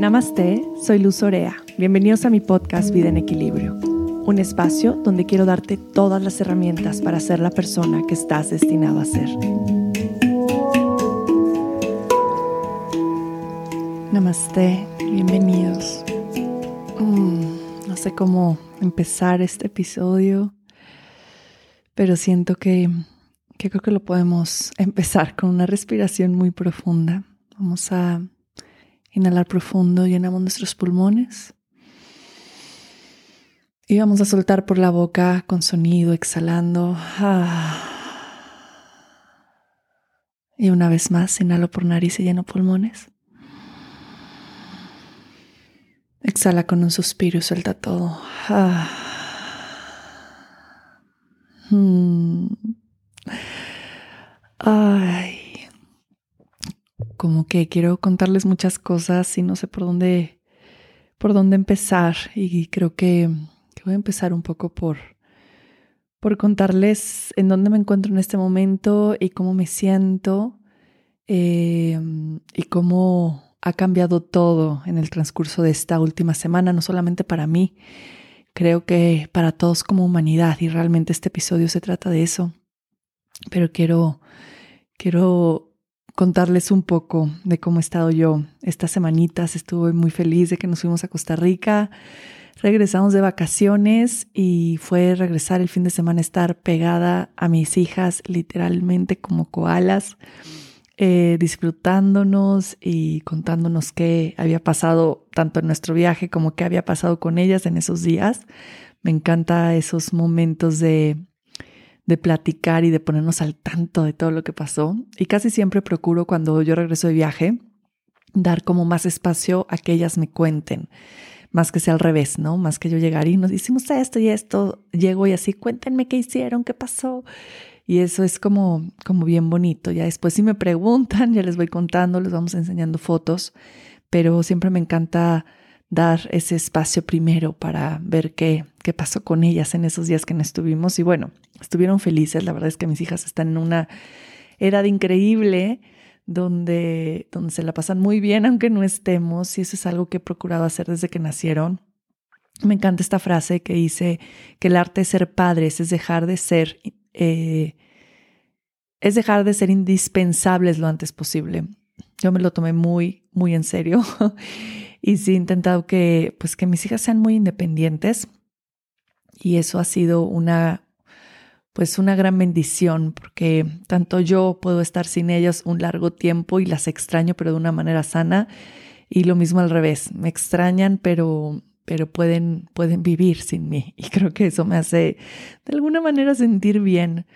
Namaste, soy Luz Orea. Bienvenidos a mi podcast Vida en Equilibrio, un espacio donde quiero darte todas las herramientas para ser la persona que estás destinado a ser. Namaste, bienvenidos. Mm, no sé cómo empezar este episodio, pero siento que, que creo que lo podemos empezar con una respiración muy profunda. Vamos a Inhalar profundo, llenamos nuestros pulmones. Y vamos a soltar por la boca con sonido, exhalando. Y una vez más, inhalo por nariz y lleno pulmones. Exhala con un suspiro y suelta todo. Hmm. Ay como que quiero contarles muchas cosas y no sé por dónde, por dónde empezar. Y creo que, voy a empezar un poco por, por contarles en dónde me encuentro en este momento y cómo me siento em, y cómo ha cambiado todo en el transcurso de esta última semana, no solamente para mí, creo que para todos como humanidad y realmente este episodio se trata de eso. Pero quiero, quiero contarles un poco de cómo he estado yo estas semanitas. Estuve muy feliz de que nos fuimos a Costa Rica. Regresamos de vacaciones y fue regresar el fin de semana estar pegada a mis hijas literalmente como koalas, eh, disfrutándonos y contándonos qué había pasado tanto en nuestro viaje como qué había pasado con ellas en esos días. Me encanta esos momentos de de platicar y de ponernos al tanto de todo lo que pasó. Y casi siempre procuro cuando yo regreso de viaje dar como más espacio a que ellas me cuenten, más que sea al revés, ¿no? Más que yo llegar y nos hicimos esto y esto, llego y así, cuéntenme qué hicieron, qué pasó. Y eso es como, como bien bonito. Ya después si me preguntan, ya les voy contando, les vamos enseñando fotos, pero siempre me encanta dar ese espacio primero para ver qué, qué pasó con ellas en esos días que no estuvimos. Y bueno, estuvieron felices. La verdad es que mis hijas están en una edad increíble donde, donde se la pasan muy bien aunque no estemos. Y eso es algo que he procurado hacer desde que nacieron. Me encanta esta frase que dice que el arte de ser padres es dejar de ser, eh, es dejar de ser indispensables lo antes posible. Yo me lo tomé muy, muy en serio y sí he intentado que, pues, que mis hijas sean muy independientes y eso ha sido una, pues, una gran bendición porque tanto yo puedo estar sin ellas un largo tiempo y las extraño, pero de una manera sana y lo mismo al revés, me extrañan, pero pero pueden, pueden vivir sin mí. Y creo que eso me hace de alguna manera sentir bien.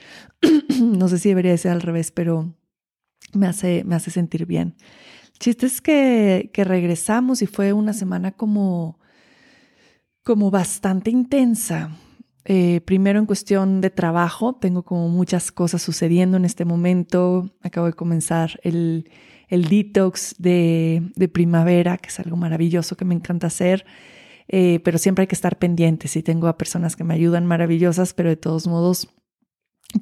no sé si debería ser al revés, pero me hace, me hace sentir bien chiste es que, que regresamos y fue una semana como, como bastante intensa. Eh, primero en cuestión de trabajo, tengo como muchas cosas sucediendo en este momento. Acabo de comenzar el, el detox de, de, primavera, que es algo maravilloso que me encanta hacer, eh, pero siempre hay que estar pendientes y tengo a personas que me ayudan maravillosas, pero de todos modos,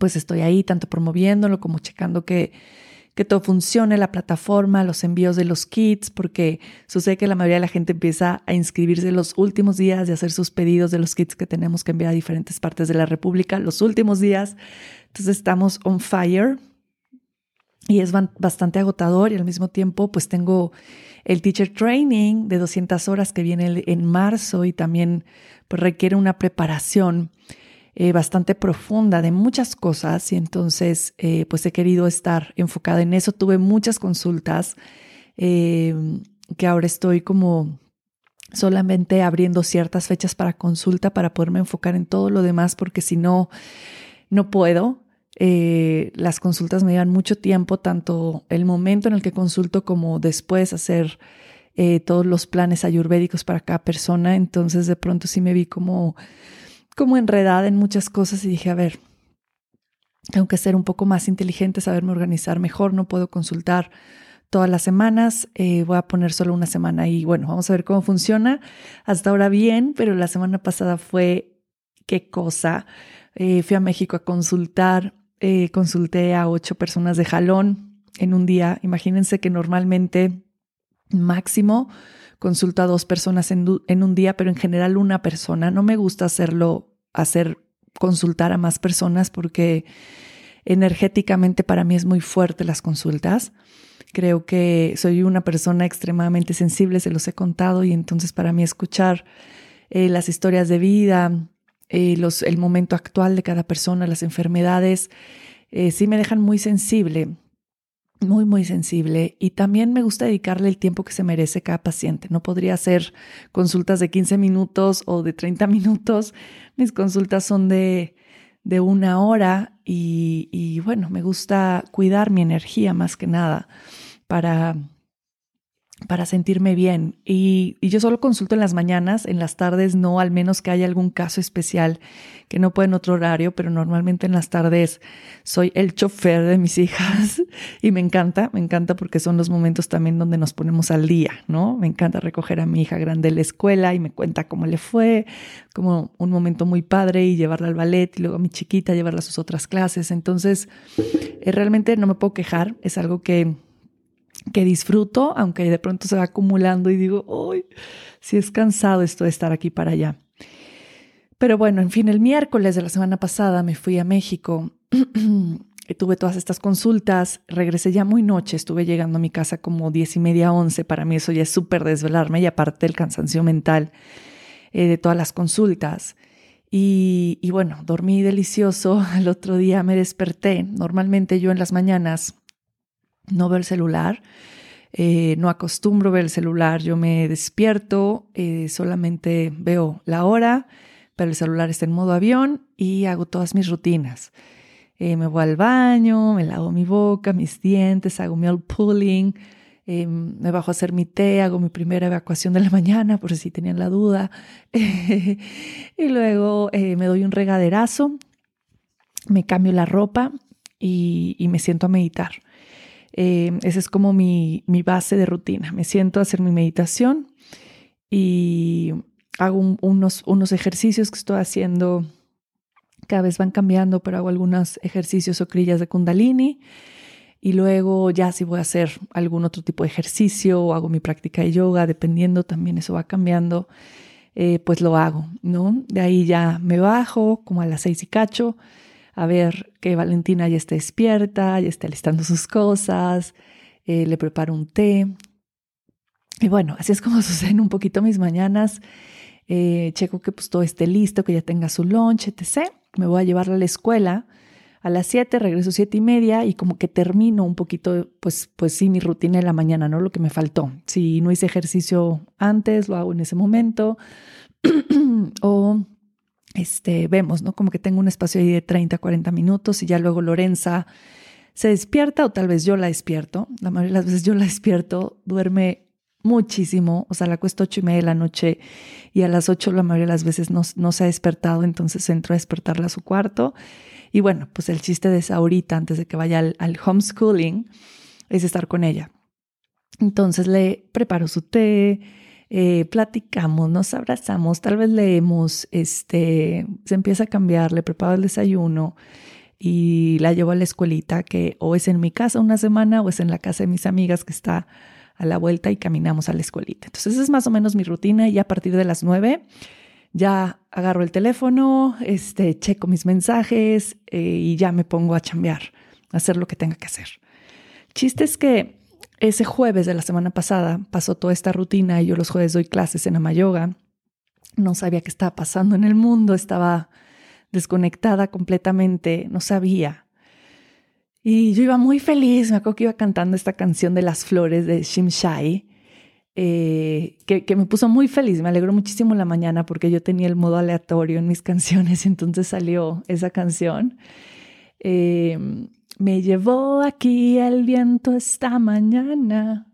pues estoy ahí tanto promoviéndolo como checando que que todo funcione, la plataforma, los envíos de los kits, porque sucede que la mayoría de la gente empieza a inscribirse los últimos días de hacer sus pedidos de los kits que tenemos que enviar a diferentes partes de la República, los últimos días. Entonces estamos on fire y es bastante agotador y al mismo tiempo pues tengo el teacher training de 200 horas que viene en marzo y también pues requiere una preparación eh, bastante profunda de muchas cosas y entonces eh, pues he querido estar enfocada en eso. Tuve muchas consultas eh, que ahora estoy como solamente abriendo ciertas fechas para consulta para poderme enfocar en todo lo demás porque si no, no puedo. las consultas me llevan mucho tiempo, tanto el momento en el que consulto como después hacer todos los planes ayurvédicos para cada persona. Entonces de pronto sí me vi como como enredada en muchas cosas y dije, a ver, tengo que ser un poco más inteligente, saberme organizar mejor, no puedo consultar todas las semanas, eh, voy a poner solo una semana y bueno, vamos a ver cómo funciona. Hasta ahora bien, pero la semana pasada fue qué cosa. Eh, fui a México a consultar, eh, consulté a ocho personas de jalón en un día. Imagínense que normalmente Máximo consulto a dos personas en, un día, pero en general una persona. No me gusta hacerlo, hacer consultar a más personas porque energéticamente para mí es muy fuerte las consultas. Creo que soy una persona extremadamente sensible, se los he contado, y entonces para mí escuchar eh, las historias de vida, eh, los, el momento actual de cada persona, las enfermedades, eh, sí me dejan muy sensible, muy, muy sensible. Y también me gusta dedicarle el tiempo que se merece cada paciente. No podría hacer consultas de 15 minutos o de 30 minutos. Mis consultas son de de una hora y, bueno, me gusta cuidar mi energía más que nada para, para sentirme bien. Y, yo solo consulto en las mañanas, en las tardes no, al menos que haya algún caso especial que no puede en otro horario, pero normalmente en las tardes soy el chofer de mis hijas y me encanta, me encanta porque son los momentos también donde nos ponemos al día, ¿no? Me encanta recoger a mi hija grande de la escuela y me cuenta cómo le fue, como un momento muy padre y llevarla al ballet y luego a mi chiquita llevarla a sus otras clases. Entonces, eh, realmente no me puedo quejar, es algo que que disfruto, aunque de pronto se va acumulando y digo, uy, si es cansado esto de estar aquí para allá. Pero bueno, en fin, el miércoles de la semana pasada me fui a México tuve todas estas consultas. Regresé ya muy noche, estuve llegando a mi casa como diez y media, once. Para mí eso ya es súper desvelarme y aparte el cansancio mental eh, de todas las consultas. Y, y bueno, dormí delicioso. El otro día me desperté. Normalmente yo en las mañanas no veo el celular. Eh, no acostumbro ver el celular, yo me despierto, eh, solamente veo la hora, pero el celular está en modo avión y hago todas mis rutinas. Eh, me voy al baño, me lavo mi boca, mis dientes, hago mi pulling, eh, me bajo a hacer mi té, hago mi primera evacuación de la mañana, por si tenían la duda. y luego eh, me doy un regaderazo, me cambio la ropa y me siento a meditar. Esa es como mi, mi base de rutina. Me siento a hacer mi meditación y hago unos, unos ejercicios que estoy haciendo, cada vez van cambiando, pero hago algunos ejercicios o crillas de kundalini. Y luego ya si voy a hacer algún otro tipo de ejercicio o hago mi práctica de yoga, dependiendo, también eso va cambiando, eh, pues lo hago, ¿no? De ahí ya me bajo como a las seis y cacho a ver que Valentina ya está despierta, ya está listando sus cosas, eh, le preparo un té. Y bueno, así es como suceden un poquito mis mañanas. Eh, checo que pues todo esté listo, que ya tenga su lunch, etc. Me voy a llevarla a la escuela a las 7, regreso siete y media y como que termino un poquito, pues, pues sí, mi rutina de la mañana, ¿no? Lo que me faltó. Si no hice ejercicio antes, lo hago en ese momento. o este, vemos, ¿no? Como que tengo un espacio ahí de 30, 40 minutos y ya luego Lorenza se despierta o tal vez yo la despierto. La mayoría de las veces yo la despierto, duerme muchísimo, o sea, la cuesta ocho y media de la noche y a las ocho la mayoría de las veces no, no se ha despertado, entonces entro a despertarla a su cuarto. Y bueno, pues el chiste de esa ahorita, antes de que vaya al, homeschooling, es estar con ella. Entonces le preparo su té, eh, platicamos, nos abrazamos, tal vez leemos, este, se empieza a cambiar, le preparo el desayuno y la llevo a la escuelita que o es en mi casa una semana o es en la casa de mis amigas que está a la vuelta y caminamos a la escuelita. Entonces, es más o menos mi rutina y a partir de las nueve ya agarro el teléfono, este, checo mis mensajes eh, y ya me pongo a chambear, a hacer lo que tenga que hacer. Chiste es que ese jueves de la semana pasada pasó toda esta rutina y yo los jueves doy clases en Amayoga. No sabía qué estaba pasando en el mundo, estaba desconectada completamente, no sabía. Y yo iba muy feliz, me acuerdo que iba cantando esta canción de las flores de Shimshai, eh, que, me puso muy feliz, me alegró muchísimo la mañana porque yo tenía el modo aleatorio en mis canciones, entonces salió esa canción. Eh, me llevó aquí el viento esta mañana.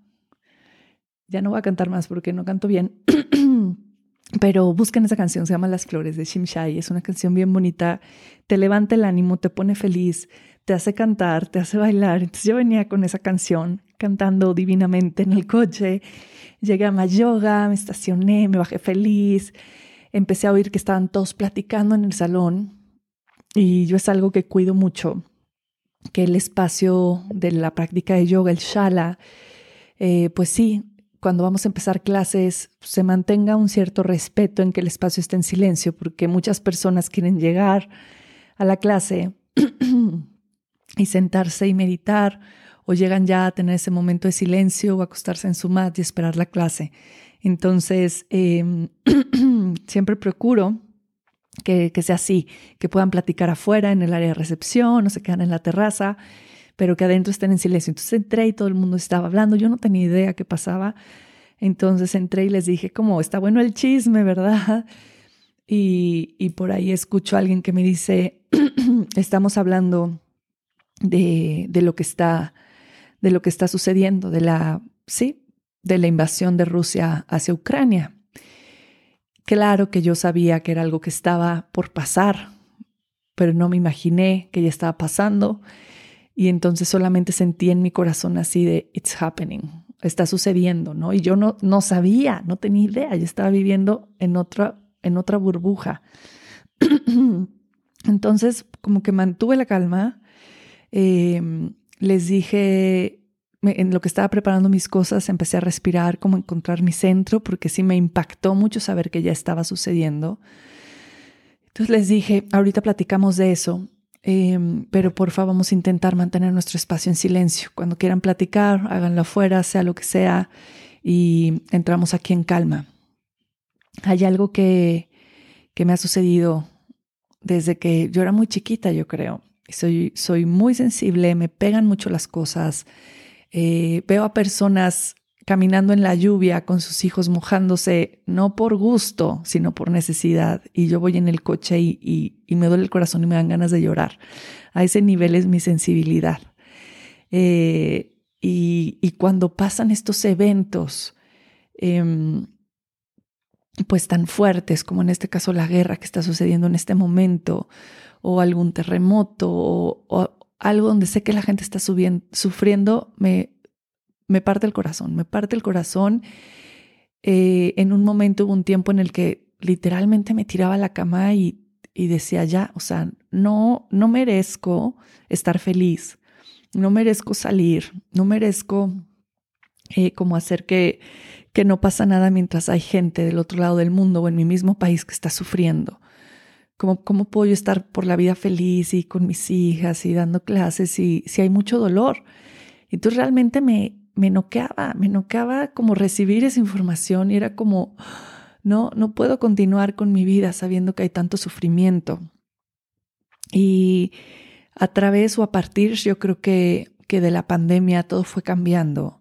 Ya no voy a cantar más porque no canto bien. Pero busquen esa canción, se llama Las Flores de Shimshai. Es una canción bien bonita, te levanta el ánimo, te pone feliz, te hace cantar, te hace bailar. Entonces yo venía con esa canción cantando divinamente en el coche. Llegué a Mayoga, me estacioné, me bajé feliz. Empecé a oír que estaban todos platicando en el salón y yo es algo que cuido mucho, que el espacio de la práctica de yoga, el shala, eh, pues sí, cuando vamos a empezar clases se mantenga un cierto respeto en que el espacio esté en silencio, porque muchas personas quieren llegar a la clase y sentarse y meditar, o llegan ya a tener ese momento de silencio o acostarse en su mat y esperar la clase. Entonces, em, siempre procuro que, que, sea así, que puedan platicar afuera en el área de recepción, o se quedan en la terraza, pero que adentro estén en silencio. Entonces entré y todo el mundo estaba hablando, yo no tenía idea qué pasaba. Entonces entré y les dije como, está bueno el chisme, ¿verdad? Y, y por ahí escucho a alguien que me dice, estamos hablando de, de, lo que está, de lo que está sucediendo, de la, sí, de la invasión de Rusia hacia Ucrania. Claro que yo sabía que era algo que estaba por pasar, pero no me imaginé que ya estaba pasando y entonces solamente sentí en mi corazón así de, it's happening, está sucediendo, ¿no? Y yo no, no sabía, no tenía idea, yo estaba viviendo en otra, en otra burbuja. entonces, como que mantuve la calma, em, les dije, en lo que estaba preparando mis cosas, empecé a respirar, como encontrar mi centro, porque sí me impactó mucho saber que ya estaba sucediendo. Entonces les dije, ahorita platicamos de eso. Em, pero por favor vamos a intentar mantener nuestro espacio en silencio. Cuando quieran platicar, háganlo afuera, sea lo que sea, y entramos aquí en calma. Hay algo que, que me ha sucedido desde que yo era muy chiquita, yo creo. Soy, soy muy sensible, me pegan mucho las cosas. Eh, veo a personas caminando en la lluvia con sus hijos mojándose, no por gusto, sino por necesidad. Y yo voy en el coche y, me duele el corazón y me dan ganas de llorar. A ese nivel es mi sensibilidad. Eh, y, cuando pasan estos eventos, em, pues tan fuertes como en este caso la guerra que está sucediendo en este momento, o algún terremoto, o algo donde sé que la gente está sufriendo, me, me parte el corazón, me parte el corazón. Eh, en un momento hubo un tiempo en el que literalmente me tiraba a la cama y, decía ya, o sea, no, no merezco estar feliz, no merezco salir, no merezco eh, como hacer que, que no pasa nada mientras hay gente del otro lado del mundo o en mi mismo país que está sufriendo. ¿Cómo, ¿Cómo puedo yo estar por la vida feliz y con mis hijas y dando clases y si hay mucho dolor? Entonces realmente me, me noqueaba, me noqueaba como recibir esa información y era como, no, no puedo continuar con mi vida sabiendo que hay tanto sufrimiento. Y a través o a partir, yo creo que, que de la pandemia todo fue cambiando,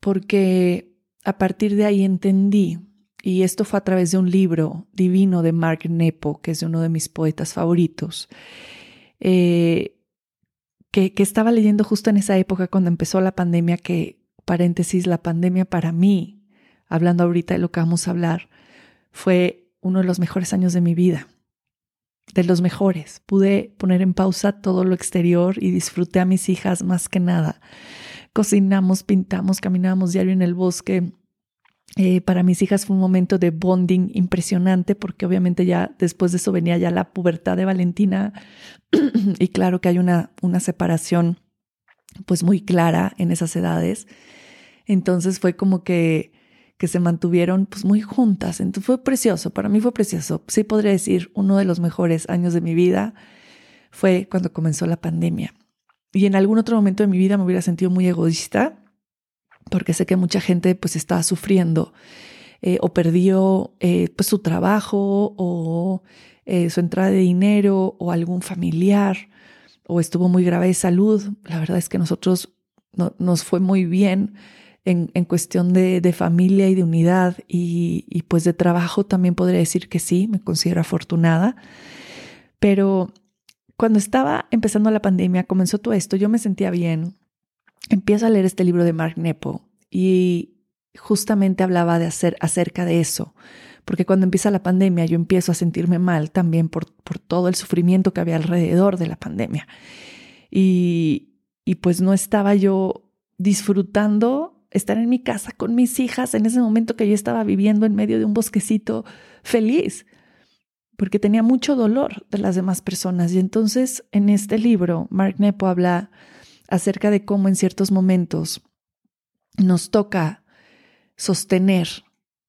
porque a partir de ahí entendí, y esto fue a través de un libro divino de Mark Nepo, que es uno de mis poetas favoritos, eh, que, estaba leyendo justo en esa época cuando empezó la pandemia, que, paréntesis, la pandemia para mí, hablando ahorita de lo que vamos a hablar, fue uno de los mejores años de mi vida, de los mejores. Pude poner en pausa todo lo exterior y disfruté a mis hijas más que nada. Cocinamos, pintamos, caminábamos diario en el bosque, eh, para mis hijas fue un momento de bonding impresionante porque obviamente ya después de eso venía ya la pubertad de Valentina y claro que hay una, una separación pues muy clara en esas edades. Entonces fue como que, que se mantuvieron pues muy juntas. Entonces fue precioso, para mí fue precioso. Sí podría decir uno de los mejores años de mi vida fue cuando comenzó la pandemia. Y en algún otro momento de mi vida me hubiera sentido muy egoísta porque sé que mucha gente pues estaba sufriendo eh, o perdió eh, pues su trabajo o eh, su entrada de dinero o algún familiar o estuvo muy grave de salud. La verdad es que nosotros nos fue muy bien en, en cuestión de, de, familia y de unidad y, y pues de trabajo también podría decir que sí, me considero afortunada. Pero cuando estaba empezando la pandemia, comenzó todo esto, yo me sentía bien, empiezo a leer este libro de Mark Nepo y justamente hablaba de hacer acerca de eso, porque cuando empieza la pandemia yo empiezo a sentirme mal también por, por todo el sufrimiento que había alrededor de la pandemia. Y, y pues no estaba yo disfrutando estar en mi casa con mis hijas en ese momento que yo estaba viviendo en medio de un bosquecito feliz, porque tenía mucho dolor de las demás personas. Y entonces en este libro, Mark Nepo habla acerca de cómo en ciertos momentos nos toca sostener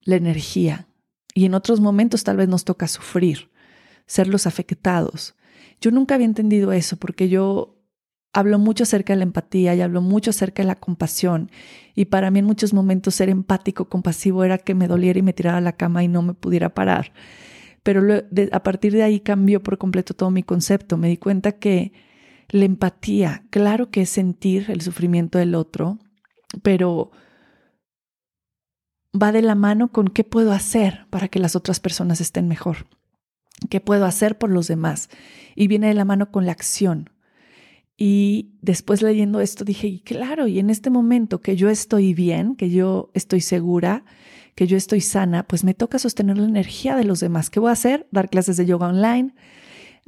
la energía y en otros momentos tal vez nos toca sufrir, ser los afectados. Yo nunca había entendido eso porque yo hablo mucho acerca de la empatía y hablo mucho acerca de la compasión. Y para mí en muchos momentos ser empático, compasivo era que me doliera y me tirara a la cama y no me pudiera parar. Pero a partir de ahí cambió por completo todo mi concepto. Me di cuenta que la empatía, claro que es sentir el sufrimiento del otro, pero va de la mano con qué puedo hacer para que las otras personas estén mejor, qué puedo hacer por los demás. Y viene de la mano con la acción. Y después leyendo esto dije, claro, y en este momento que yo estoy bien, que yo estoy segura, que yo estoy sana, pues me toca sostener la energía de los demás. ¿Qué voy a hacer? Dar clases de yoga online,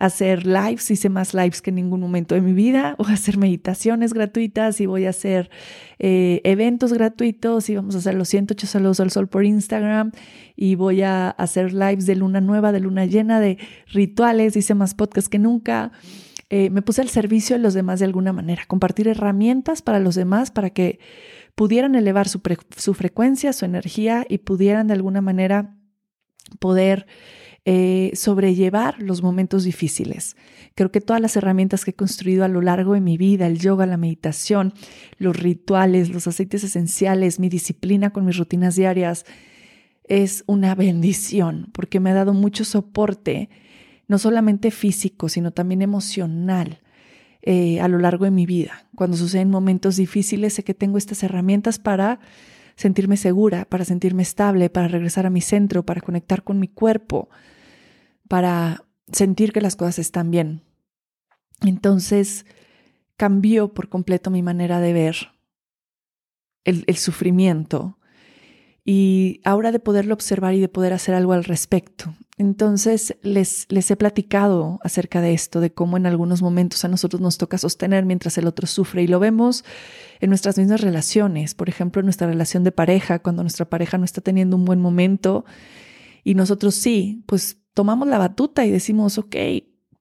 hacer lives, hice más lives que en ningún momento de mi vida, o hacer meditaciones gratuitas y voy a hacer eh, eventos gratuitos y vamos a hacer los 108 saludos al sol por Instagram y voy a hacer lives de luna nueva, de luna llena, de rituales, hice más podcasts que nunca. Eh, me puse al servicio de los demás de alguna manera, compartir herramientas para los demás para que pudieran elevar su, su frecuencia, su energía y pudieran de alguna manera poder eh, sobrellevar los momentos difíciles. Creo que todas las herramientas que he construido a lo largo de mi vida, el yoga, la meditación, los rituales, los aceites esenciales, mi disciplina con mis rutinas diarias, es una bendición porque me ha dado mucho soporte, no solamente físico, sino también emocional. Eh, a lo largo de mi vida. Cuando suceden momentos difíciles, sé que tengo estas herramientas para sentirme segura, para sentirme estable, para regresar a mi centro, para conectar con mi cuerpo, para sentir que las cosas están bien. Entonces cambió por completo mi manera de ver el, sufrimiento y ahora de poderlo observar y de poder hacer algo al respecto. Entonces les, les he platicado acerca de esto, de cómo en algunos momentos a nosotros nos toca sostener mientras el otro sufre y lo vemos en nuestras mismas relaciones, por ejemplo en nuestra relación de pareja, cuando nuestra pareja no está teniendo un buen momento y nosotros sí, pues tomamos la batuta y decimos, ok,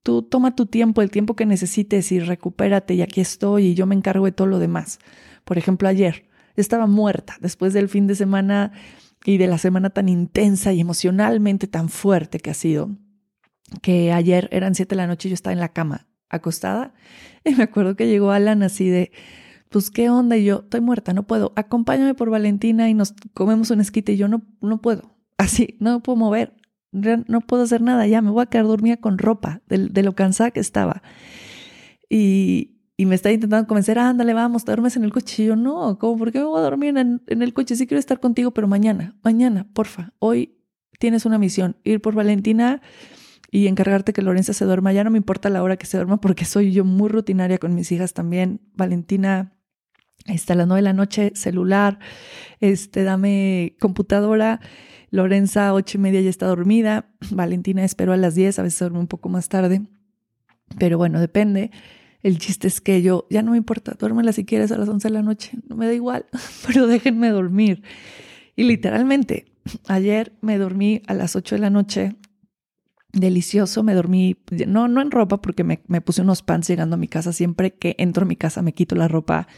tú toma tu tiempo, el tiempo que necesites y recupérate y aquí estoy y yo me encargo de todo lo demás. Por ejemplo, ayer estaba muerta después del fin de semana y de la semana tan intensa y emocionalmente tan fuerte que ha sido, que ayer eran siete de la noche y yo estaba en la cama acostada y me acuerdo que llegó Alan así de, pues qué onda y yo estoy muerta, no puedo, acompáñame por Valentina y nos comemos un esquite y yo no, no puedo, así, no me puedo mover, no puedo hacer nada, ya me voy a quedar dormida con ropa de, lo cansada que estaba. Y, y me está intentando convencer, ándale, vamos, te duermes en el coche. Y yo, no, ¿cómo? ¿Por qué me voy a dormir en, en, el coche? Sí quiero estar contigo, pero mañana, mañana, porfa, hoy tienes una misión, ir por Valentina y encargarte que Lorenza se duerma. Ya no me importa la hora que se duerma porque soy yo muy rutinaria con mis hijas también. Valentina está a las nueve de la noche, celular, este, dame computadora Lorenza, ocho y media, ya está dormida. Valentina espero a las diez, a veces duerme un poco más tarde. Pero bueno, depende. El chiste es que yo, ya no me importa, duérmela si quieres a las once de la noche, no me da igual, pero déjenme dormir. Y literalmente, ayer me dormí a las ocho de la noche, delicioso, me dormí, no, no en ropa, porque me, me puse unos pants llegando a mi casa, siempre que entro a mi casa me quito la ropa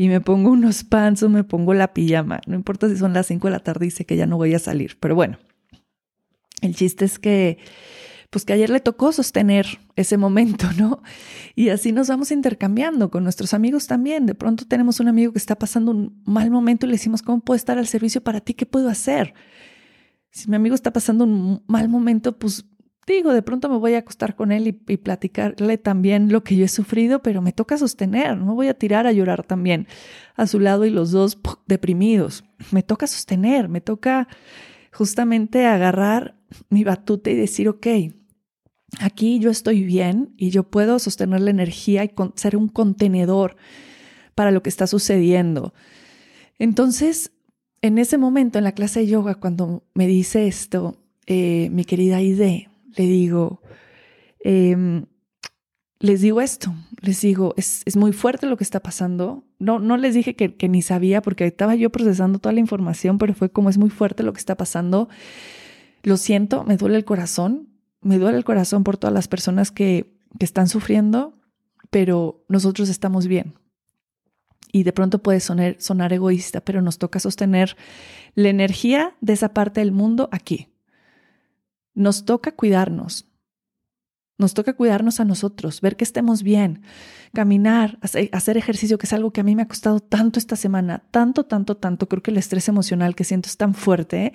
y me pongo unos pants o me pongo la pijama. No importa si son las 5 de la tarde y sé que ya no voy a salir. Pero bueno, el chiste es que, pues que ayer le tocó sostener ese momento, ¿no? Y así nos vamos intercambiando con nuestros amigos también. De pronto tenemos un amigo que está pasando un mal momento y le decimos, ¿cómo puedo estar al servicio para ti? ¿Qué puedo hacer? Si mi amigo está pasando un mal momento, pues digo, de pronto me voy a acostar con él y, platicarle también lo que yo he sufrido, pero me toca sostener, no voy a tirar a llorar también a su lado y los dos deprimidos. Me toca sostener, me toca justamente agarrar mi batuta y decir, ok, aquí yo estoy bien y yo puedo sostener la energía y ser un contenedor para lo que está sucediendo. Entonces, en ese momento en la clase de yoga, cuando me dice esto, eh, mi querida Ide, le digo, em, les digo esto, les digo, es, muy fuerte lo que está pasando. No, no les dije que, que, ni sabía porque estaba yo procesando toda la información, pero fue como es muy fuerte lo que está pasando. Lo siento, me duele el corazón, me duele el corazón por todas las personas que, que están sufriendo, pero nosotros estamos bien. y de pronto puede sonar, sonar egoísta, pero nos toca sostener la energía de esa parte del mundo aquí. Nos toca cuidarnos. Nos toca cuidarnos a nosotros, ver que estemos bien, caminar, hacer ejercicio, que es algo que a mí me ha costado tanto esta semana, tanto, tanto, tanto. Creo que el estrés emocional que siento es tan fuerte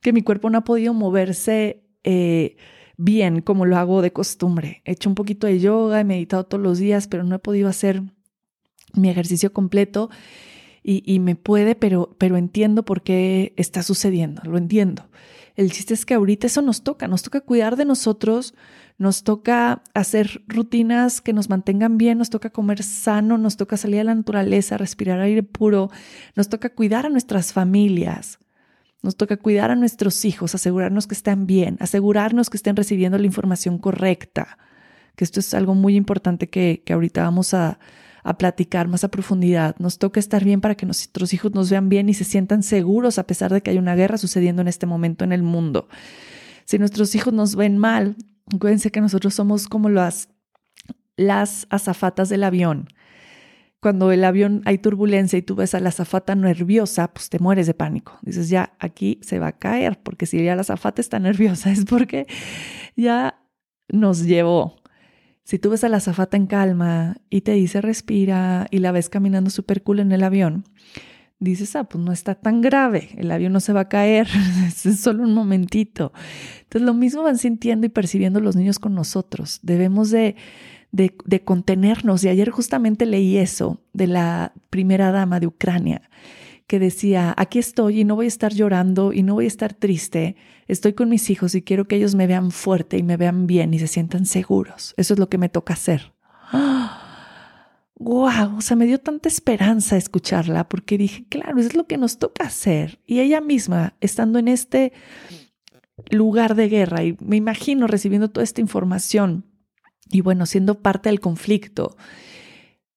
que mi cuerpo no ha podido moverse eh, bien como lo hago de costumbre. He hecho un poquito de yoga, he meditado todos los días, pero no he podido hacer mi ejercicio completo y, me puede, pero, pero entiendo por qué está sucediendo, lo entiendo. El chiste es que ahorita eso nos toca, nos toca cuidar de nosotros, nos toca hacer rutinas que nos mantengan bien, nos toca comer sano, nos toca salir a la naturaleza, respirar aire puro, nos toca cuidar a nuestras familias, nos toca cuidar a nuestros hijos, asegurarnos que están bien, asegurarnos que estén recibiendo la información correcta, que esto es algo muy importante que, que ahorita vamos a, a platicar más a profundidad. Nos toca estar bien para que nuestros hijos nos vean bien y se sientan seguros a pesar de que hay una guerra sucediendo en este momento en el mundo. Si nuestros hijos nos ven mal, acuérdense que nosotros somos como las, las azafatas del avión. Cuando el avión hay turbulencia y tú ves a la azafata nerviosa, pues te mueres de pánico. Dices, ya aquí se va a caer, porque si ya la azafata está nerviosa es porque ya nos llevó. Si tú ves a la zafata en calma y te dice respira y la ves caminando súper cool en el avión, dices, ah, pues no está tan grave, el avión no se va a caer, es solo un momentito. Entonces lo mismo van sintiendo y percibiendo los niños con nosotros. Debemos de, de, de contenernos. Y ayer justamente leí eso de la primera dama de Ucrania que decía, aquí estoy y no voy a estar llorando y no voy a estar triste, estoy con mis hijos y quiero que ellos me vean fuerte y me vean bien y se sientan seguros. Eso es lo que me toca hacer. ¡Wow! O sea, me dio tanta esperanza escucharla porque dije, claro, eso es lo que nos toca hacer. Y ella misma, estando en este lugar de guerra y me imagino recibiendo toda esta información y bueno, siendo parte del conflicto,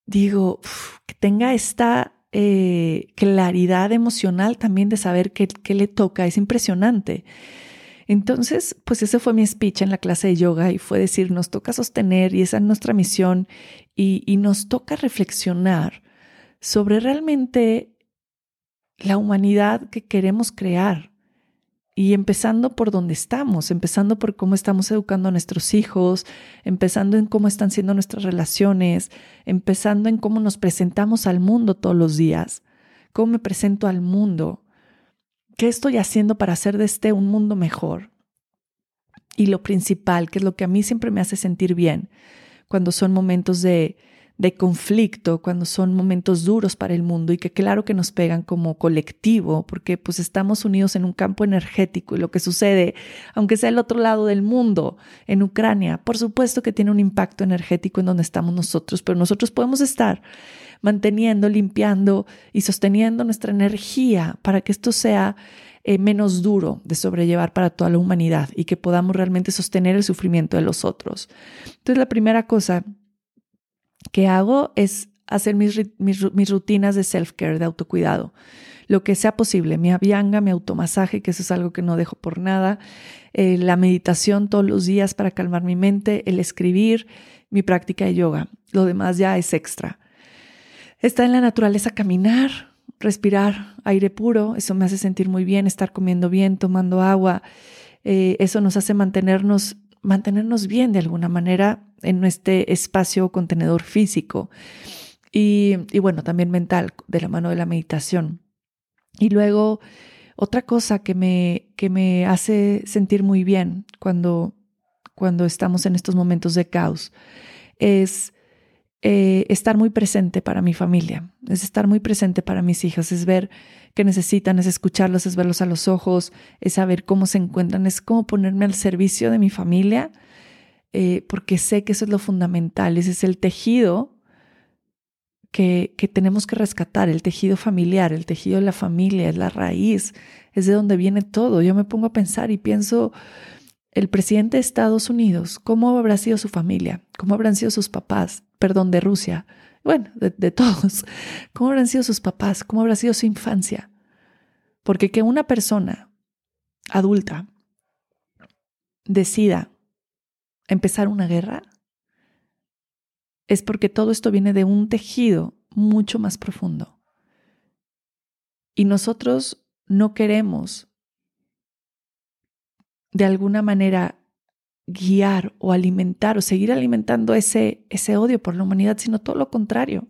digo, que tenga esta eh, claridad emocional también de saber qué, le toca, es impresionante. Entonces, pues ese fue mi speech en la clase de yoga y fue decir, nos toca sostener y esa es nuestra misión y, y nos toca reflexionar sobre realmente la humanidad que queremos crear, y empezando por donde estamos, empezando por cómo estamos educando a nuestros hijos, empezando en cómo están siendo nuestras relaciones, empezando en cómo nos presentamos al mundo todos los días, cómo me presento al mundo, qué estoy haciendo para hacer de este un mundo mejor. Y lo principal, que es lo que a mí siempre me hace sentir bien, cuando son momentos de de conflicto, cuando son momentos duros para el mundo y que claro que nos pegan como colectivo, porque pues estamos unidos en un campo energético y lo que sucede, aunque sea el otro lado del mundo, en Ucrania, por supuesto que tiene un impacto energético en donde estamos nosotros, pero nosotros podemos estar manteniendo, limpiando y sosteniendo nuestra energía para que esto sea eh, menos duro de sobrellevar para toda la humanidad y que podamos realmente sostener el sufrimiento de los otros. Entonces, la primera cosa que hago es hacer mis, mis, rutinas de self-care, de autocuidado. Lo que sea posible, mi avianga, mi automasaje, que eso es algo que no dejo por nada, eh, la meditación todos los días para calmar mi mente, el escribir, mi práctica de yoga. Lo demás ya es extra. Estar en la naturaleza, caminar, respirar aire puro, eso me hace sentir muy bien, estar comiendo bien, tomando agua, eh, eso nos hace mantenernos mantenernos bien de alguna manera en este espacio contenedor físico y, bueno, también mental de la mano de la meditación. Y luego, otra cosa que me, que me hace sentir muy bien cuando, cuando estamos en estos momentos de caos es eh, estar muy presente para mi familia, es estar muy presente para mis hijas, es ver que necesitan, es escucharlos, es verlos a los ojos, es saber cómo se encuentran, es como ponerme al servicio de mi familia, eh, porque sé que eso es lo fundamental, ese es el tejido que, que tenemos que rescatar, el tejido familiar, el tejido de la familia, es la raíz, es de donde viene todo. Yo me pongo a pensar y pienso, el presidente de Estados Unidos, ¿cómo habrá sido su familia? ¿Cómo habrán sido sus papás? Perdón, de Rusia. Bueno, de, todos. ¿Cómo habrán sido sus papás? ¿Cómo habrá sido su infancia? Porque que una persona adulta decida empezar una guerra es porque todo esto viene de un tejido mucho más profundo. Y nosotros no queremos de alguna manera guiar o alimentar o seguir alimentando ese, ese odio por la humanidad, sino todo lo contrario.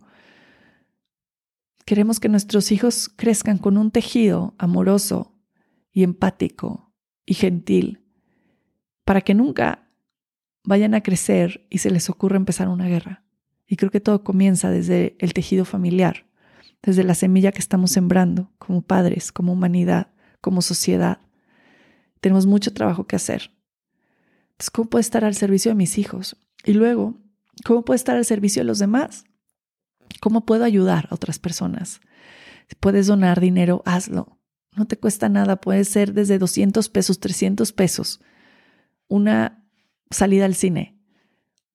Queremos que nuestros hijos crezcan con un tejido amoroso y empático y gentil para que nunca vayan a crecer y se les ocurra empezar una guerra. Y creo que todo comienza desde el tejido familiar, desde la semilla que estamos sembrando como padres, como humanidad, como sociedad. Tenemos mucho trabajo que hacer. Entonces, ¿cómo puedo estar al servicio de mis hijos? Y luego, ¿cómo puedo estar al servicio de los demás? ¿Cómo puedo ayudar a otras personas? Si puedes donar dinero, hazlo. No te cuesta nada, puede ser desde 200 pesos, 300 pesos. Una salida al cine.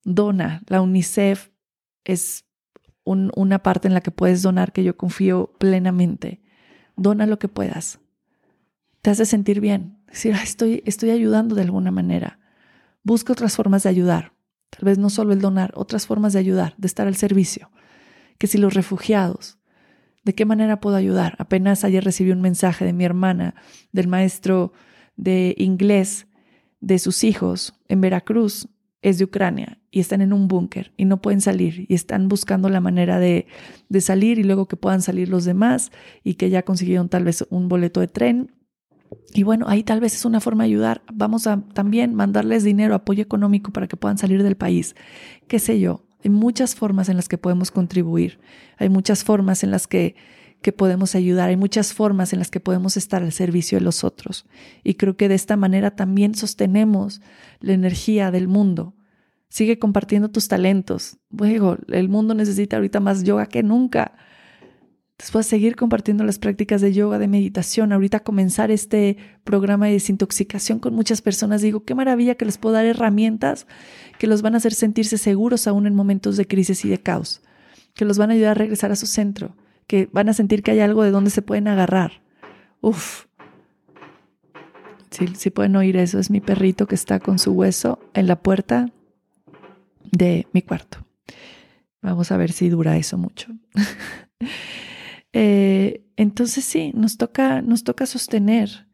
Dona. La UNICEF es una parte en la que puedes donar que yo confío plenamente. Dona lo que puedas. Te hace sentir bien. Decir, estoy, estoy ayudando de alguna manera. Busca otras formas de ayudar. Tal vez no solo el donar, otras formas de ayudar, de estar al servicio. Que si los refugiados, ¿de qué manera puedo ayudar? Apenas ayer recibí un mensaje de mi hermana, del maestro de inglés de sus hijos en Veracruz, es de Ucrania y están en un búnker y no pueden salir y están buscando la manera de, de, salir y luego que puedan salir los demás y que ya consiguieron tal vez un boleto de tren y bueno, ahí tal vez es una forma de ayudar. Vamos a también mandarles dinero, apoyo económico para que puedan salir del país. Qué sé yo. Hay muchas formas en las que podemos contribuir. Hay muchas formas en las que, que podemos ayudar. Hay muchas formas en las que podemos estar al servicio de los otros. Y creo que de esta manera también sostenemos la energía del mundo. Sigue compartiendo tus talentos. Luego, el mundo necesita ahorita más yoga que nunca después seguir compartiendo las prácticas de yoga, de meditación, ahorita comenzar este programa de desintoxicación con muchas personas, digo, qué maravilla que les puedo dar herramientas que los van a hacer sentirse seguros aún en momentos de crisis y de caos, que los van a ayudar a regresar a su centro, que van a sentir que hay algo de donde se pueden agarrar. Uf. Si pueden oír eso, es mi perrito que está con su hueso en la puerta de mi cuarto. Vamos a ver si dura eso mucho. Eh, entonces sí, nos toca, nos toca sostener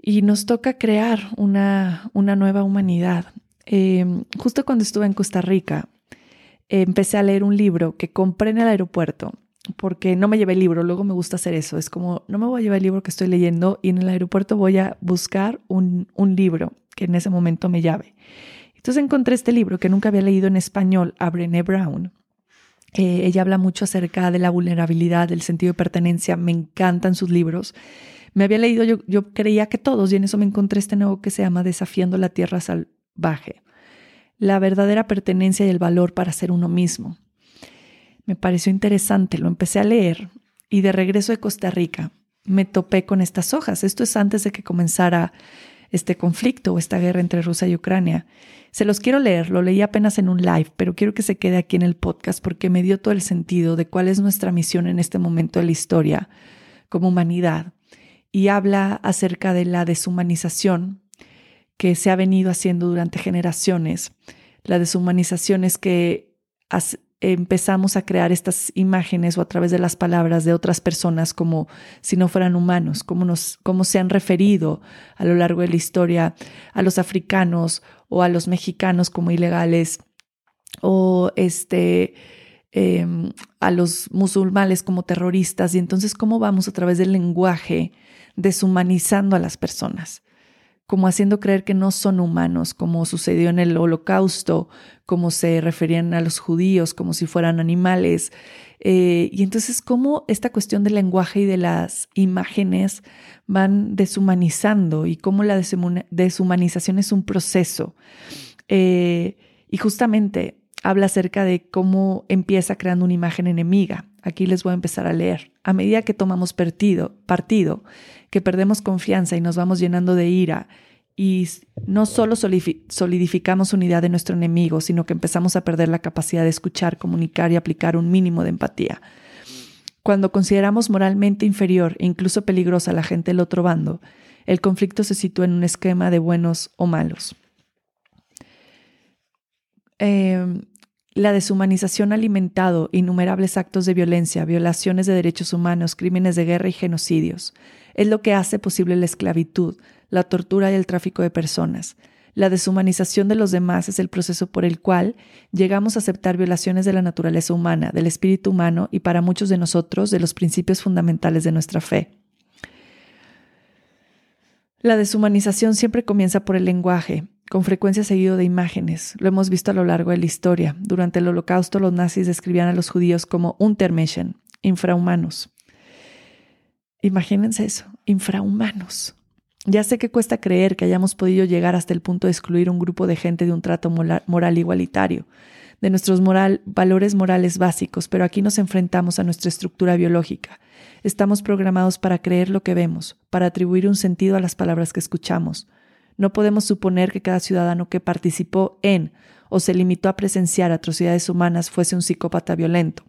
y nos toca crear una, una nueva humanidad. Em, justo cuando estuve en Costa Rica, empecé a leer un libro que compré en el aeropuerto porque no me llevé el libro, luego me gusta hacer eso, es como no me voy a llevar el libro que estoy leyendo y en el aeropuerto voy a buscar un, un libro que en ese momento me llave. Entonces encontré este libro que nunca había leído en español, a Brené Brown, eh, ella habla mucho acerca de la vulnerabilidad, del sentido de pertenencia. Me encantan sus libros. Me había leído, yo, yo creía que todos, y en eso me encontré este nuevo que se llama Desafiando la Tierra Salvaje. La verdadera pertenencia y el valor para ser uno mismo. Me pareció interesante, lo empecé a leer y de regreso de Costa Rica me topé con estas hojas. Esto es antes de que comenzara este conflicto o esta guerra entre Rusia y Ucrania. Se los quiero leer, lo leí apenas en un live, pero quiero que se quede aquí en el podcast porque me dio todo el sentido de cuál es nuestra misión en este momento de la historia como humanidad. Y habla acerca de la deshumanización que se ha venido haciendo durante generaciones. La deshumanización es que empezamos a crear estas imágenes o a través de las palabras de otras personas como si no fueran humanos, como, nos, se han referido a lo largo de la historia a los africanos o a los mexicanos como ilegales o este, em, a los musulmanes como terroristas. Y entonces, ¿cómo vamos a través del lenguaje deshumanizando a las personas? Como haciendo creer que no son humanos, como sucedió en el holocausto, como se referían a los judíos, como si fueran animales. Eh, y entonces, cómo esta cuestión del lenguaje y de las imágenes van deshumanizando y cómo la deshumanización es un proceso. Eh, y justamente habla acerca de cómo empieza creando una imagen enemiga. Aquí les voy a empezar a leer. A medida que tomamos partido, partido que perdemos confianza y nos vamos llenando de ira y no solo solidificamos unidad de nuestro enemigo, sino que empezamos a perder la capacidad de escuchar, comunicar y aplicar un mínimo de empatía. Cuando consideramos moralmente inferior e incluso peligrosa a la gente del otro bando, el conflicto se sitúa en un esquema de buenos o malos. Em, La deshumanización ha alimentado innumerables actos de violencia, violaciones de derechos humanos, crímenes de guerra y genocidios. Es lo que hace posible la esclavitud, la tortura y el tráfico de personas. La deshumanización de los demás es el proceso por el cual llegamos a aceptar violaciones de la naturaleza humana, del espíritu humano y para muchos de nosotros de los principios fundamentales de nuestra fe. La deshumanización siempre comienza por el lenguaje, con frecuencia seguido de imágenes. Lo hemos visto a lo largo de la historia. Durante el Holocausto los nazis describían a los judíos como Untermenschen, infrahumanos. Imagínense eso, infrahumanos. Ya sé que cuesta creer que hayamos podido llegar hasta el punto de excluir un grupo de gente de un trato moral igualitario, de nuestros valores morales básicos, pero aquí nos enfrentamos a nuestra estructura biológica. Estamos programados para creer lo que vemos, para atribuir un sentido a las palabras que escuchamos. No podemos suponer que cada ciudadano que participó en o se limitó a presenciar atrocidades humanas fuese un psicópata violento.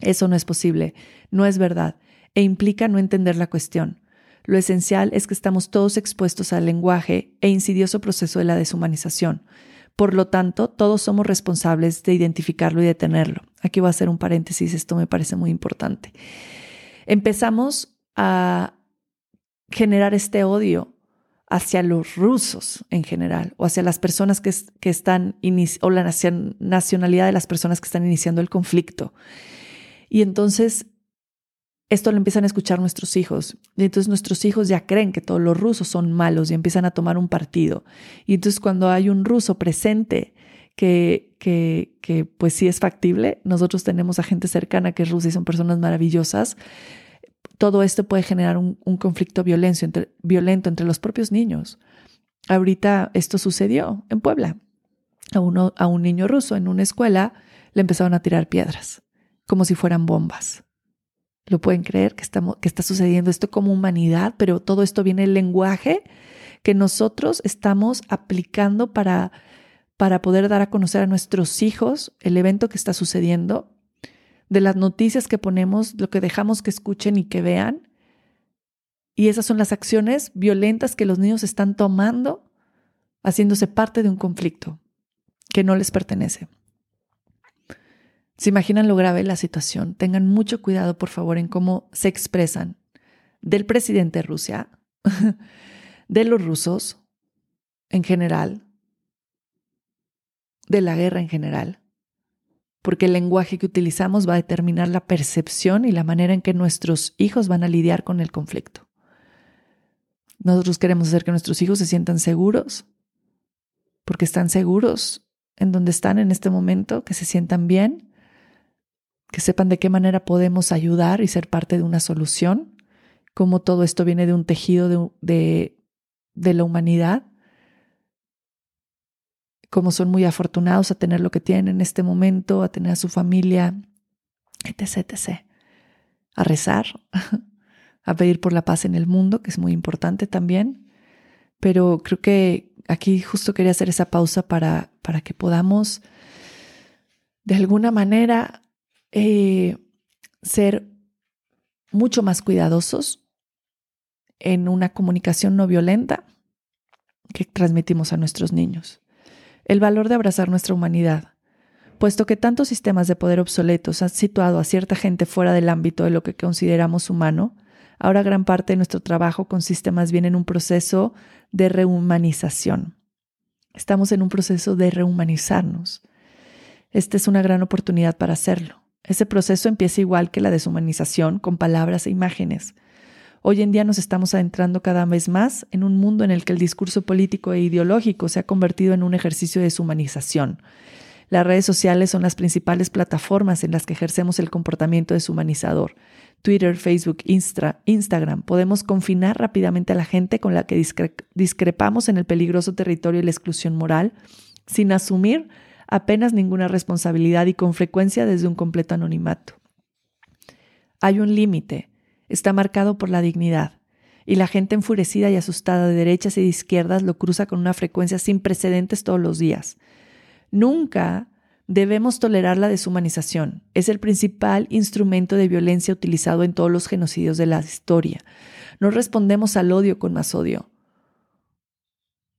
Eso no es posible, no es verdad, e implica no entender la cuestión. Lo esencial es que estamos todos expuestos al lenguaje e insidioso proceso de la deshumanización. Por lo tanto, todos somos responsables de identificarlo y detenerlo. Aquí voy a hacer un paréntesis, esto me parece muy importante. Empezamos a generar este odio hacia los rusos en general, o hacia las personas que, que están, o la nacionalidad de las personas que están iniciando el conflicto. Y entonces esto lo empiezan a escuchar nuestros hijos. Y entonces nuestros hijos ya creen que todos los rusos son malos y empiezan a tomar un partido. Y entonces cuando hay un ruso presente que, que, que pues sí es factible, nosotros tenemos a gente cercana que es rusa y son personas maravillosas, todo esto puede generar un, conflicto violento entre, violento entre los propios niños. Ahorita esto sucedió en Puebla. A, a un niño ruso en una escuela le empezaron a tirar piedras, como si fueran bombas. Lo pueden creer que, estamos, que está sucediendo esto como humanidad, pero todo esto viene del lenguaje que nosotros estamos aplicando para, para poder dar a conocer a nuestros hijos el evento que está sucediendo, de las noticias que ponemos, lo que dejamos que escuchen y que vean. Y esas son las acciones violentas que los niños están tomando, haciéndose parte de un conflicto que no les pertenece. ¿Se imaginan lo grave la situación? Tengan mucho cuidado, por favor, en cómo se expresan del presidente de Rusia, de los rusos en general, de la guerra en general, porque el lenguaje que utilizamos va a determinar la percepción y la manera en que nuestros hijos van a lidiar con el conflicto. Nosotros queremos hacer que nuestros hijos se sientan seguros, porque están seguros en donde están en este momento, que se sientan bien, que sepan de qué manera podemos ayudar y ser parte de una solución, cómo todo esto viene de un tejido de, de, la humanidad, cómo son muy afortunados a tener lo que tienen en este momento, a tener a su familia, etc., etc. A rezar, a pedir por la paz en el mundo, que es muy importante también. Pero creo que aquí justo quería hacer esa pausa para, para que podamos de alguna manera eh, ser mucho más cuidadosos en una comunicación no violenta que transmitimos a nuestros niños. El valor de abrazar nuestra humanidad, puesto que tantos sistemas de poder obsoletos han situado a cierta gente fuera del ámbito de lo que consideramos humano, ahora gran parte de nuestro trabajo consiste más bien en un proceso de rehumanización. Estamos en un proceso de rehumanizarnos. Esta es una gran oportunidad para hacerlo. Ese proceso empieza igual que la deshumanización, con palabras e imágenes. Hoy en día nos estamos adentrando cada vez más en un mundo en el que el discurso político e ideológico se ha convertido en un ejercicio de deshumanización. Las redes sociales son las principales plataformas en las que ejercemos el comportamiento deshumanizador. Twitter, Facebook, Instagram. Podemos confinar rápidamente a la gente con la que discrepamos en el peligroso territorio de la exclusión moral sin asumir apenas ninguna responsabilidad y con frecuencia desde un completo anonimato. Hay un límite, está marcado por la dignidad, y la gente enfurecida y asustada de derechas y de izquierdas lo cruza con una frecuencia sin precedentes todos los días. Nunca debemos tolerar la deshumanización. Es el principal instrumento de violencia utilizado en todos los genocidios de la historia. No respondemos al odio con más odio.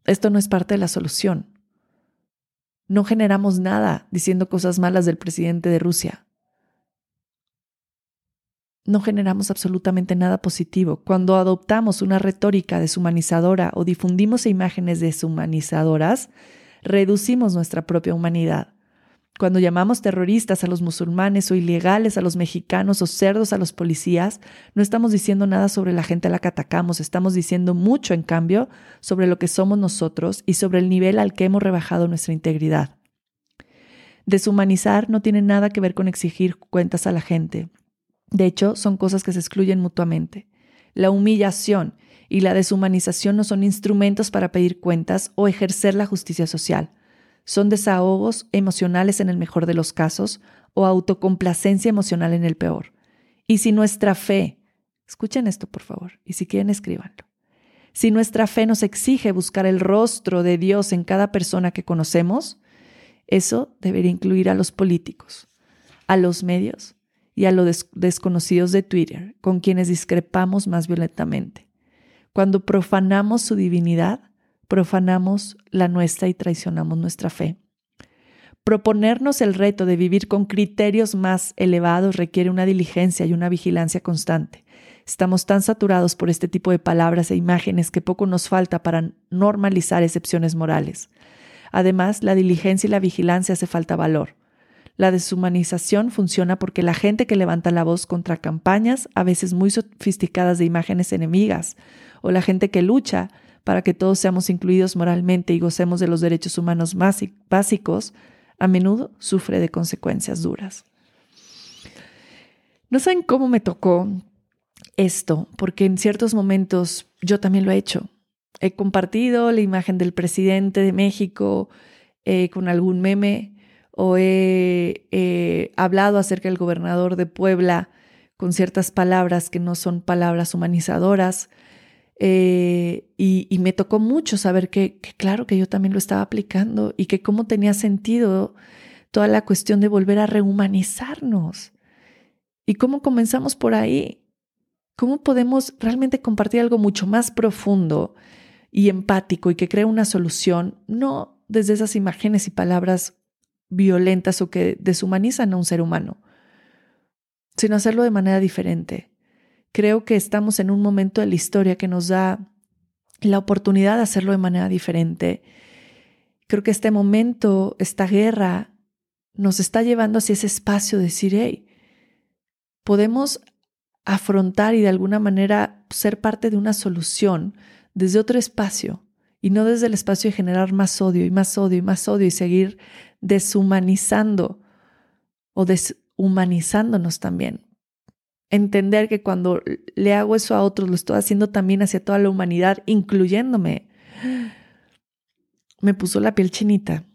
Esto no es parte de la solución. No generamos nada diciendo cosas malas del presidente de Rusia. No generamos absolutamente nada positivo. Cuando adoptamos una retórica deshumanizadora o difundimos imágenes deshumanizadoras, reducimos nuestra propia humanidad. Cuando llamamos terroristas a los musulmanes o ilegales a los mexicanos o cerdos a los policías, no estamos diciendo nada sobre la gente a la que atacamos, estamos diciendo mucho, en cambio, sobre lo que somos nosotros y sobre el nivel al que hemos rebajado nuestra integridad. Deshumanizar no tiene nada que ver con exigir cuentas a la gente. De hecho, son cosas que se excluyen mutuamente. La humillación y la deshumanización no son instrumentos para pedir cuentas o ejercer la justicia social son desahogos emocionales en el mejor de los casos o autocomplacencia emocional en el peor. Y si nuestra fe, escuchen esto por favor, y si quieren escríbanlo, si nuestra fe nos exige buscar el rostro de Dios en cada persona que conocemos, eso debería incluir a los políticos, a los medios y a los desconocidos de Twitter, con quienes discrepamos más violentamente. Cuando profanamos su divinidad, profanamos la nuestra y traicionamos nuestra fe. Proponernos el reto de vivir con criterios más elevados requiere una diligencia y una vigilancia constante. Estamos tan saturados por este tipo de palabras e imágenes que poco nos falta para normalizar excepciones morales. Además, la diligencia y la vigilancia hace falta valor. La deshumanización funciona porque la gente que levanta la voz contra campañas, a veces muy sofisticadas de imágenes enemigas, o la gente que lucha para que todos seamos incluidos moralmente y gocemos de los derechos humanos más básicos, a menudo sufre de consecuencias duras. No saben cómo me tocó esto, porque en ciertos momentos yo también lo he hecho. He compartido la imagen del presidente de México eh, con algún meme o he hablado acerca del gobernador de Puebla con ciertas palabras que no son palabras humanizadoras eh, y, me tocó mucho saber que, claro que yo también lo estaba aplicando y que cómo tenía sentido toda la cuestión de volver a rehumanizarnos. Y cómo comenzamos por ahí. ¿Cómo podemos realmente compartir algo mucho más profundo y empático y que crea una solución, no desde esas imágenes y palabras violentas o que deshumanizan a un ser humano, sino hacerlo de manera diferente? Creo que estamos en un momento de la historia que nos da la oportunidad de hacerlo de manera diferente. Creo que este momento, esta guerra, nos está llevando hacia ese espacio de decir, hey, podemos afrontar y de alguna manera ser parte de una solución desde otro espacio y no desde el espacio de generar más odio y más odio y más odio y seguir deshumanizando o deshumanizándonos también entender que cuando le hago eso a otros, lo estoy haciendo también hacia toda la humanidad, incluyéndome. Me puso la piel chinita.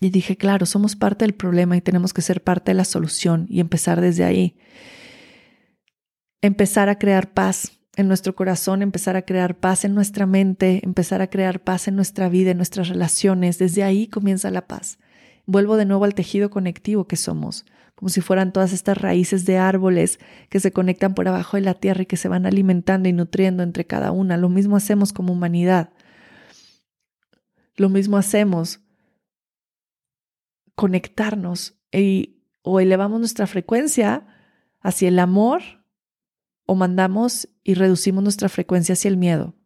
Y dije, claro, somos parte del problema y tenemos que ser parte de la solución y empezar desde ahí. Empezar a crear paz en nuestro corazón, empezar a crear paz en nuestra mente, empezar a crear paz en nuestra vida, en nuestras relaciones. Desde ahí comienza la paz. Vuelvo de nuevo al tejido conectivo que somos como si fueran todas estas raíces de árboles que se conectan por abajo de la tierra y que se van alimentando y nutriendo entre cada una. Lo mismo hacemos como humanidad. Lo mismo hacemos conectarnos y, o elevamos nuestra frecuencia hacia el amor o mandamos y reducimos nuestra frecuencia hacia el miedo.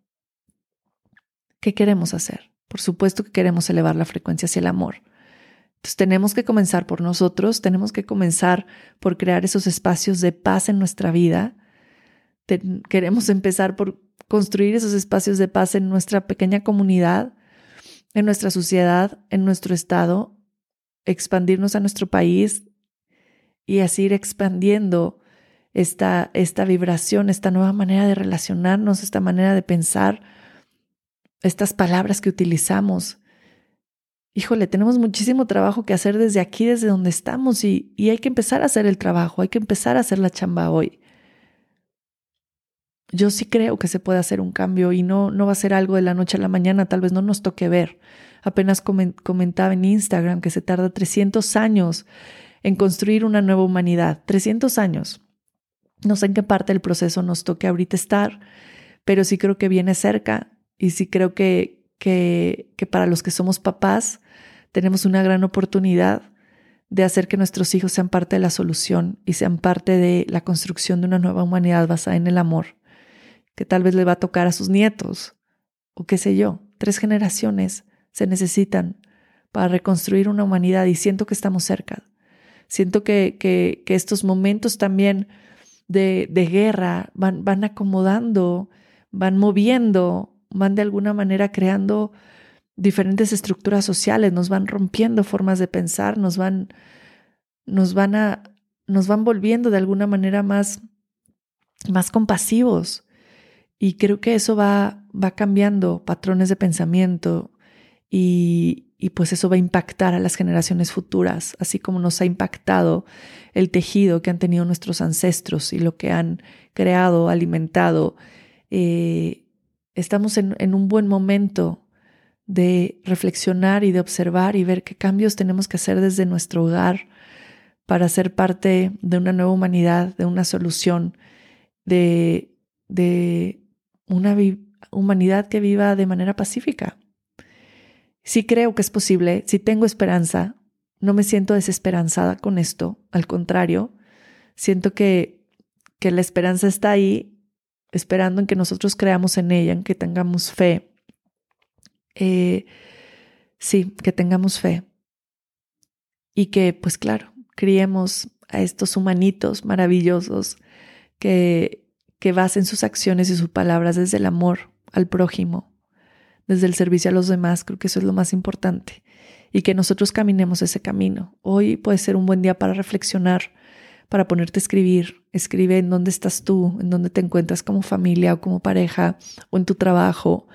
¿Qué queremos hacer? Por supuesto que queremos elevar la frecuencia hacia el amor. Entonces tenemos que comenzar por nosotros, tenemos que comenzar por crear esos espacios de paz en nuestra vida. queremos empezar por construir esos espacios de paz en nuestra pequeña comunidad, en nuestra sociedad, en nuestro estado, expandirnos a nuestro país y así ir expandiendo esta, esta vibración, esta nueva manera de relacionarnos, esta manera de pensar, estas palabras que utilizamos híjole, tenemos muchísimo trabajo que hacer desde aquí, desde donde estamos, y, hay que empezar a hacer el trabajo, hay que empezar a hacer la chamba hoy. Yo sí creo que se puede hacer un cambio y no, no va a ser algo de la noche a la mañana, tal vez no nos toque ver. Apenas comentaba en Instagram que se tarda 300 años en construir una nueva humanidad, 300 años. No sé en qué parte del proceso nos toque ahorita estar, pero sí creo que viene cerca y sí creo que, que, para los que somos papás tenemos una gran oportunidad de hacer que nuestros hijos sean parte de la solución y sean parte de la construcción de una nueva humanidad basada en el amor, que tal vez le va a tocar a sus nietos, o qué sé yo, tres generaciones se necesitan para reconstruir una humanidad y siento que estamos cerca. Siento que, que, estos momentos también de, de guerra van, van acomodando, van moviendo, van de alguna manera creando diferentes estructuras sociales, nos van rompiendo formas de pensar, nos van, nos van a, nos van volviendo de alguna manera más, más compasivos. Y creo que eso va, va cambiando patrones de pensamiento y, y pues eso va a impactar a las generaciones futuras, así como nos ha impactado el tejido que han tenido nuestros ancestros y lo que han creado, alimentado. Eh, estamos en, en un buen momento de reflexionar y de observar y ver qué cambios tenemos que hacer desde nuestro hogar para ser parte de una nueva humanidad, de una solución, de, de una humanidad que viva de manera pacífica. Sí creo que es posible, sí tengo esperanza, no me siento desesperanzada con esto, al contrario, siento que, que la esperanza está ahí, esperando en que nosotros creamos en ella, en que tengamos fe. Eh, sí, que tengamos fe. Y que, pues claro, criemos a estos humanitos maravillosos que, que basen sus acciones y sus palabras desde el amor al prójimo, desde el servicio a los demás, creo que eso es lo más importante. Y que nosotros caminemos ese camino. Hoy puede ser un buen día para reflexionar, para ponerte a escribir. Escribe en dónde estás tú, en dónde te encuentras como familia o como pareja o en tu trabajo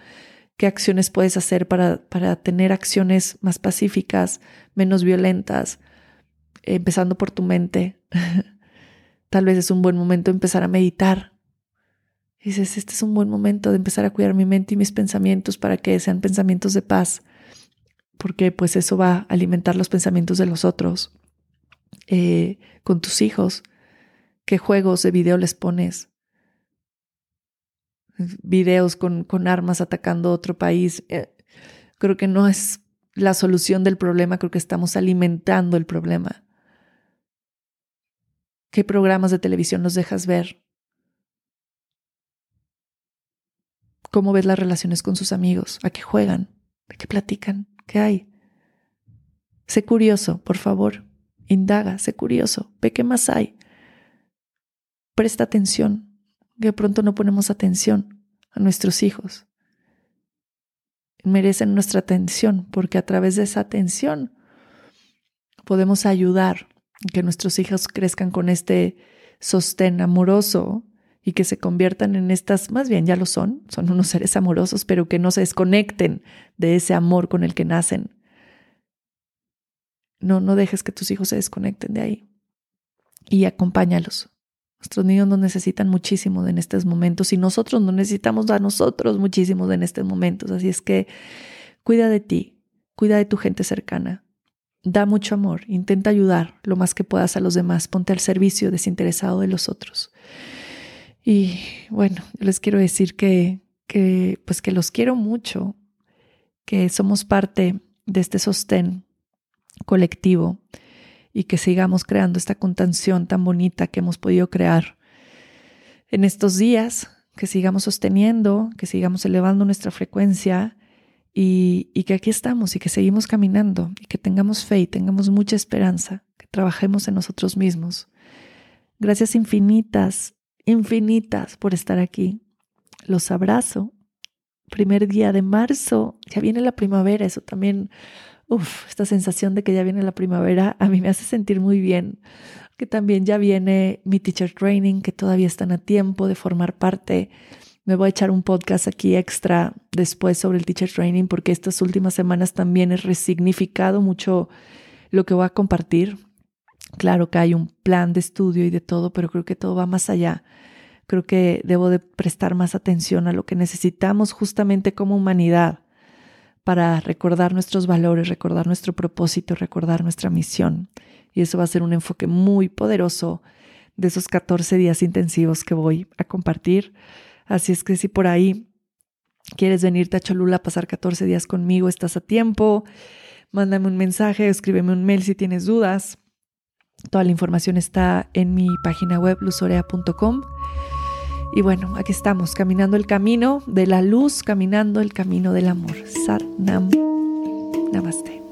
qué acciones puedes hacer para, para tener acciones más pacíficas, menos violentas, empezando por tu mente. Tal vez es un buen momento empezar a meditar. dices, este es un buen momento de empezar a cuidar mi mente y mis pensamientos para que sean pensamientos de paz, porque pues eso va a alimentar los pensamientos de los otros. Eh, con tus hijos, qué juegos de video les pones, videos con, con armas atacando otro país. Eh, creo que no es la solución del problema, creo que estamos alimentando el problema. ¿Qué programas de televisión nos dejas ver? ¿Cómo ves las relaciones con sus amigos? ¿A qué juegan? ¿De qué platican? ¿Qué hay? Sé curioso, por favor. Indaga, sé curioso. Ve qué más hay. Presta atención que pronto no ponemos atención a nuestros hijos. Merecen nuestra atención porque a través de esa atención podemos ayudar a que nuestros hijos crezcan con este sostén amoroso y que se conviertan en estas, más bien ya lo son, son unos seres amorosos, pero que no se desconecten de ese amor con el que nacen. No, no dejes que tus hijos se desconecten de ahí y acompáñalos. Nuestros niños nos necesitan muchísimo en estos momentos y nosotros nos necesitamos a nosotros muchísimo en estos momentos. Así es que cuida de ti, cuida de tu gente cercana, da mucho amor, intenta ayudar lo más que puedas a los demás, ponte al servicio desinteresado de los otros. Y bueno, les quiero decir que, que, pues que los quiero mucho, que somos parte de este sostén colectivo y que sigamos creando esta contención tan bonita que hemos podido crear en estos días, que sigamos sosteniendo, que sigamos elevando nuestra frecuencia y, y que aquí estamos y que seguimos caminando y que tengamos fe y tengamos mucha esperanza, que trabajemos en nosotros mismos. Gracias infinitas, infinitas por estar aquí. Los abrazo. Primer día de marzo, ya viene la primavera, eso también Uf, esta sensación de que ya viene la primavera a mí me hace sentir muy bien, que también ya viene mi teacher training, que todavía están a tiempo de formar parte. Me voy a echar un podcast aquí extra después sobre el teacher training porque estas últimas semanas también he resignificado mucho lo que voy a compartir. Claro que hay un plan de estudio y de todo, pero creo que todo va más allá. Creo que debo de prestar más atención a lo que necesitamos justamente como humanidad para recordar nuestros valores, recordar nuestro propósito, recordar nuestra misión. Y eso va a ser un enfoque muy poderoso de esos 14 días intensivos que voy a compartir. Así es que si por ahí quieres venirte a Cholula a pasar 14 días conmigo, estás a tiempo. mándame un mensaje, escríbeme un mail si tienes dudas. Toda la información está en mi página web luzorea.com. Y bueno, aquí estamos, caminando el camino de la luz, caminando el camino del amor. Sat Nam. Namaste.